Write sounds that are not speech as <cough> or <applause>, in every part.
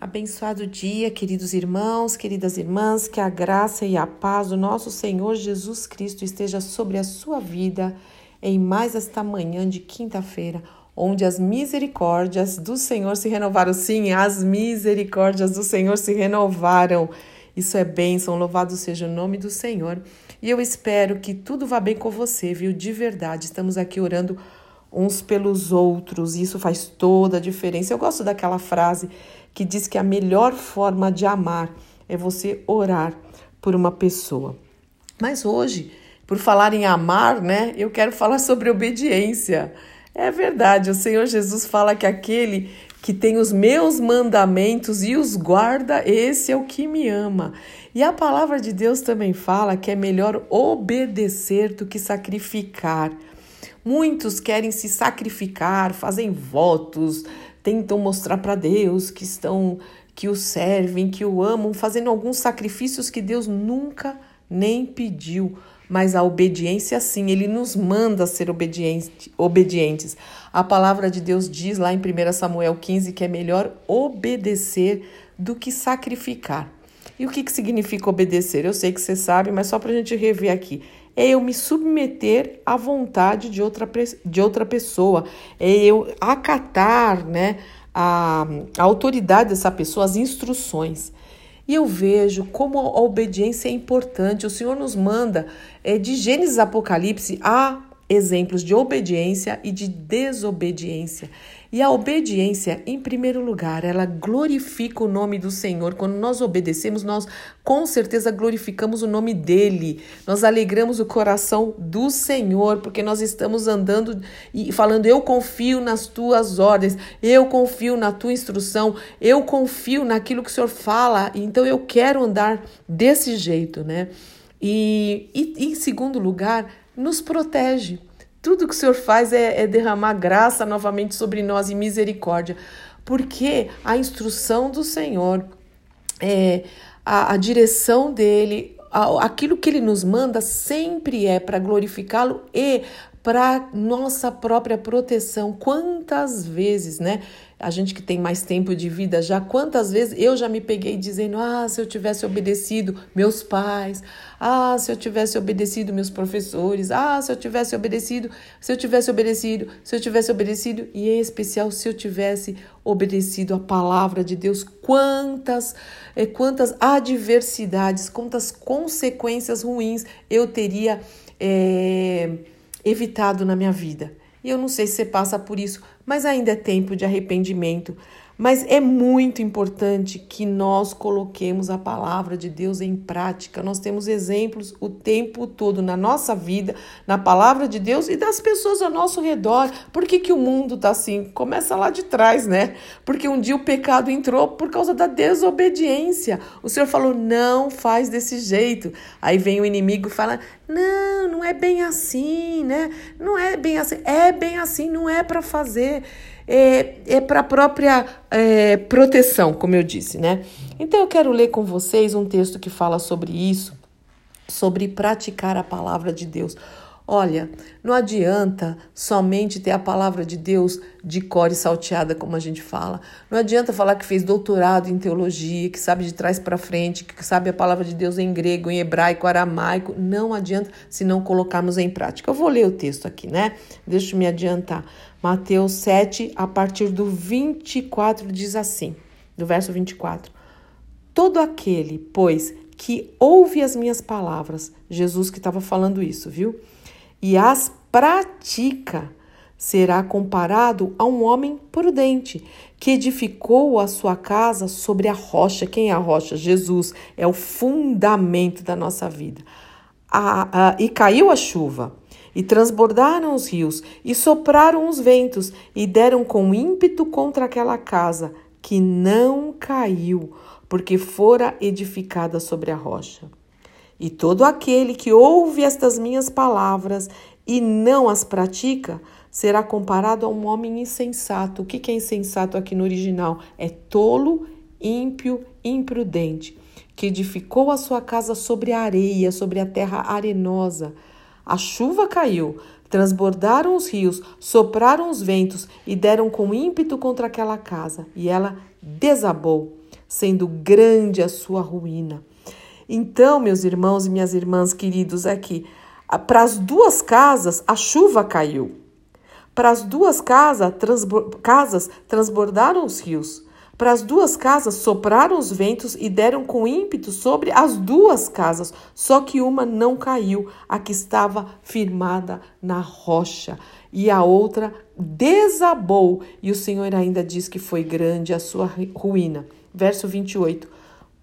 Abençoado dia, queridos irmãos, queridas irmãs, que a graça e a paz do nosso Senhor Jesus Cristo esteja sobre a sua vida em mais esta manhã de quinta-feira, onde as misericórdias do Senhor se renovaram. Sim, as misericórdias do Senhor se renovaram. Isso é bênção, louvado seja o nome do Senhor. E eu espero que tudo vá bem com você, viu? De verdade, estamos aqui orando uns pelos outros, e isso faz toda a diferença. Eu gosto daquela frase que diz que a melhor forma de amar é você orar por uma pessoa. Mas hoje, por falar em amar, né, eu quero falar sobre obediência. É verdade, o Senhor Jesus fala que aquele que tem os meus mandamentos e os guarda, esse é o que me ama. E a palavra de Deus também fala que é melhor obedecer do que sacrificar. Muitos querem se sacrificar, fazem votos, tentam mostrar para Deus que estão que o servem, que o amam, fazendo alguns sacrifícios que Deus nunca nem pediu. Mas a obediência, sim, ele nos manda ser obediente, obedientes. A palavra de Deus diz lá em 1 Samuel 15 que é melhor obedecer do que sacrificar. E o que, que significa obedecer? Eu sei que você sabe, mas só para a gente rever aqui é eu me submeter à vontade de outra, de outra pessoa, é eu acatar né, a, a autoridade dessa pessoa, as instruções. E eu vejo como a obediência é importante. O Senhor nos manda, é, de Gênesis Apocalipse, a exemplos de obediência e de desobediência. E a obediência, em primeiro lugar, ela glorifica o nome do Senhor. Quando nós obedecemos, nós com certeza glorificamos o nome dele. Nós alegramos o coração do Senhor, porque nós estamos andando e falando: Eu confio nas tuas ordens, eu confio na tua instrução, eu confio naquilo que o Senhor fala, então eu quero andar desse jeito, né? E, e em segundo lugar, nos protege. Tudo que o Senhor faz é, é derramar graça novamente sobre nós e misericórdia, porque a instrução do Senhor, é, a, a direção dele, aquilo que ele nos manda sempre é para glorificá-lo e para nossa própria proteção. Quantas vezes, né? A gente que tem mais tempo de vida já, quantas vezes eu já me peguei dizendo: ah, se eu tivesse obedecido meus pais, ah, se eu tivesse obedecido meus professores, ah, se eu tivesse obedecido, se eu tivesse obedecido, se eu tivesse obedecido, e em especial se eu tivesse obedecido a palavra de Deus, quantas, eh, quantas adversidades, quantas consequências ruins eu teria. É, evitado na minha vida. E eu não sei se você passa por isso, mas ainda é tempo de arrependimento. Mas é muito importante que nós coloquemos a palavra de Deus em prática. Nós temos exemplos o tempo todo na nossa vida, na palavra de Deus e das pessoas ao nosso redor. Por que, que o mundo está assim? Começa lá de trás, né? Porque um dia o pecado entrou por causa da desobediência. O Senhor falou: não faz desse jeito. Aí vem o inimigo e fala: não, não é bem assim, né? Não é bem assim. É bem assim, não é para fazer é, é para a própria é, proteção, como eu disse, né? Então eu quero ler com vocês um texto que fala sobre isso, sobre praticar a palavra de Deus. Olha, não adianta somente ter a palavra de Deus de core salteada, como a gente fala. Não adianta falar que fez doutorado em teologia, que sabe de trás para frente, que sabe a palavra de Deus em grego, em hebraico, aramaico. Não adianta se não colocarmos em prática. Eu vou ler o texto aqui, né? Deixa eu me adiantar. Mateus 7, a partir do 24, diz assim, do verso 24. Todo aquele, pois, que ouve as minhas palavras, Jesus que estava falando isso, viu? E as pratica, será comparado a um homem prudente que edificou a sua casa sobre a rocha. Quem é a rocha? Jesus é o fundamento da nossa vida. A, a, e caiu a chuva e transbordaram os rios, e sopraram os ventos, e deram com ímpeto contra aquela casa, que não caiu, porque fora edificada sobre a rocha. E todo aquele que ouve estas minhas palavras e não as pratica, será comparado a um homem insensato. O que é insensato aqui no original? É tolo, ímpio, imprudente, que edificou a sua casa sobre a areia, sobre a terra arenosa. A chuva caiu, transbordaram os rios, sopraram os ventos e deram com ímpeto contra aquela casa, e ela desabou, sendo grande a sua ruína. Então, meus irmãos e minhas irmãs queridos, aqui, é para as duas casas a chuva caiu. Para as duas casas, casas transbordaram os rios. Para as duas casas sopraram os ventos e deram com ímpeto sobre as duas casas, só que uma não caiu, a que estava firmada na rocha, e a outra desabou, e o Senhor ainda diz que foi grande a sua ruína. Verso 28.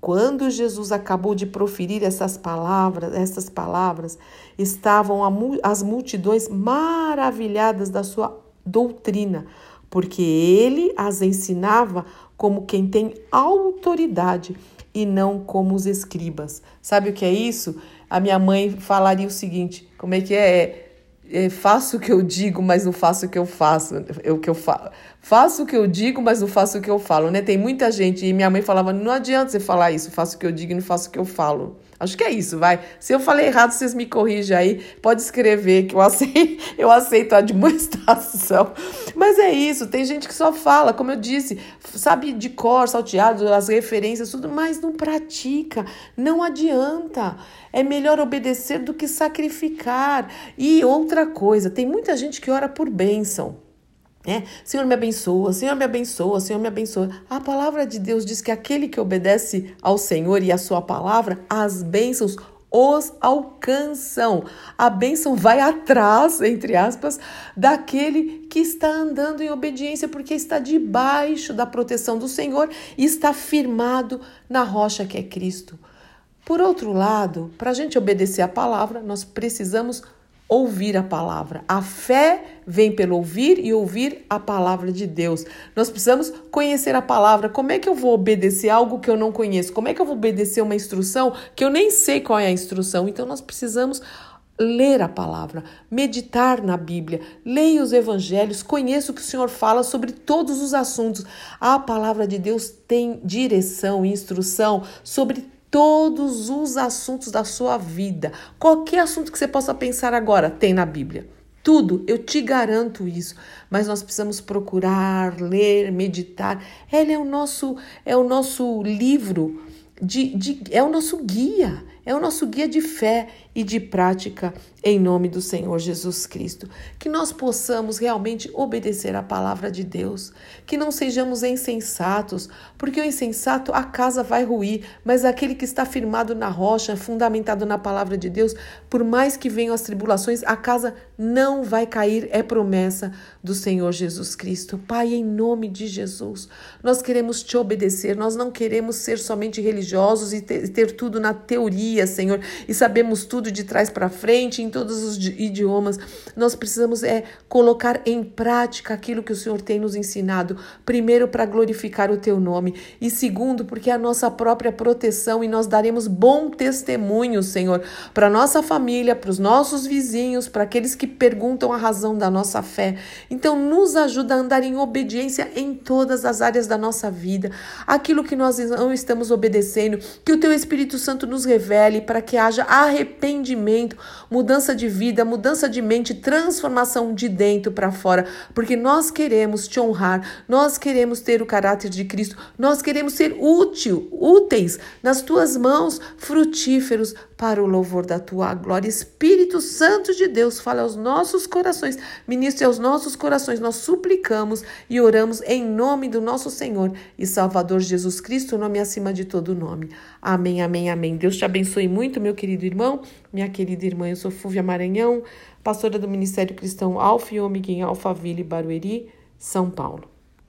Quando Jesus acabou de proferir essas palavras, essas palavras, estavam as multidões maravilhadas da sua doutrina, porque ele as ensinava como quem tem autoridade e não como os escribas. Sabe o que é isso? A minha mãe falaria o seguinte: como é que é? é faço o que eu digo, mas não faço o que eu faço. O que eu falo. Faço o que eu digo, mas não faço o que eu falo, né? Tem muita gente e minha mãe falava: "Não adianta você falar isso, faço o que eu digo e não faço o que eu falo". Acho que é isso, vai. Se eu falei errado, vocês me corrigem aí. Pode escrever que eu aceito, <laughs> eu aceito a demonstração. Mas é isso, tem gente que só fala, como eu disse, sabe de cor, salteado, as referências, tudo, mas não pratica. Não adianta. É melhor obedecer do que sacrificar. E outra coisa, tem muita gente que ora por bênção. É, Senhor me abençoa, Senhor me abençoa, Senhor me abençoa. A palavra de Deus diz que aquele que obedece ao Senhor e à sua palavra, as bênçãos os alcançam. A bênção vai atrás, entre aspas, daquele que está andando em obediência, porque está debaixo da proteção do Senhor e está firmado na rocha que é Cristo. Por outro lado, para a gente obedecer a palavra, nós precisamos ouvir a palavra. A fé vem pelo ouvir e ouvir a palavra de Deus. Nós precisamos conhecer a palavra. Como é que eu vou obedecer algo que eu não conheço? Como é que eu vou obedecer uma instrução que eu nem sei qual é a instrução? Então nós precisamos ler a palavra, meditar na Bíblia, leia os evangelhos, conheça o que o Senhor fala sobre todos os assuntos. A palavra de Deus tem direção, instrução sobre todos os assuntos da sua vida. Qualquer assunto que você possa pensar agora, tem na Bíblia. Tudo, eu te garanto isso. Mas nós precisamos procurar, ler, meditar. Ele é o nosso, é o nosso livro de, de é o nosso guia é o nosso guia de fé e de prática em nome do Senhor Jesus Cristo. Que nós possamos realmente obedecer à palavra de Deus, que não sejamos insensatos, porque o insensato a casa vai ruir, mas aquele que está firmado na rocha, fundamentado na palavra de Deus, por mais que venham as tribulações, a casa não vai cair, é promessa do Senhor Jesus Cristo. Pai, em nome de Jesus, nós queremos te obedecer, nós não queremos ser somente religiosos e ter, tudo na teoria Senhor, e sabemos tudo de trás para frente, em todos os idiomas. Nós precisamos é colocar em prática aquilo que o Senhor tem nos ensinado, primeiro para glorificar o teu nome e segundo porque é a nossa própria proteção e nós daremos bom testemunho, Senhor, para nossa família, para os nossos vizinhos, para aqueles que perguntam a razão da nossa fé. Então nos ajuda a andar em obediência em todas as áreas da nossa vida. Aquilo que nós não estamos obedecendo, que o teu Espírito Santo nos revele para que haja arrependimento, mudança de vida, mudança de mente, transformação de dentro para fora, porque nós queremos te honrar, nós queremos ter o caráter de Cristo, nós queremos ser útil, úteis nas tuas mãos, frutíferos para o louvor da tua glória. Espírito Santo de Deus, fala aos nossos corações, ministre aos nossos corações. Nós suplicamos e oramos em nome do nosso Senhor e Salvador Jesus Cristo, nome acima de todo nome. Amém, amém, amém. Deus te abençoe muito, meu querido irmão, minha querida irmã. Eu sou Fúvia Maranhão, pastora do Ministério Cristão Alfa e Ômega em Alphaville, Barueri, São Paulo.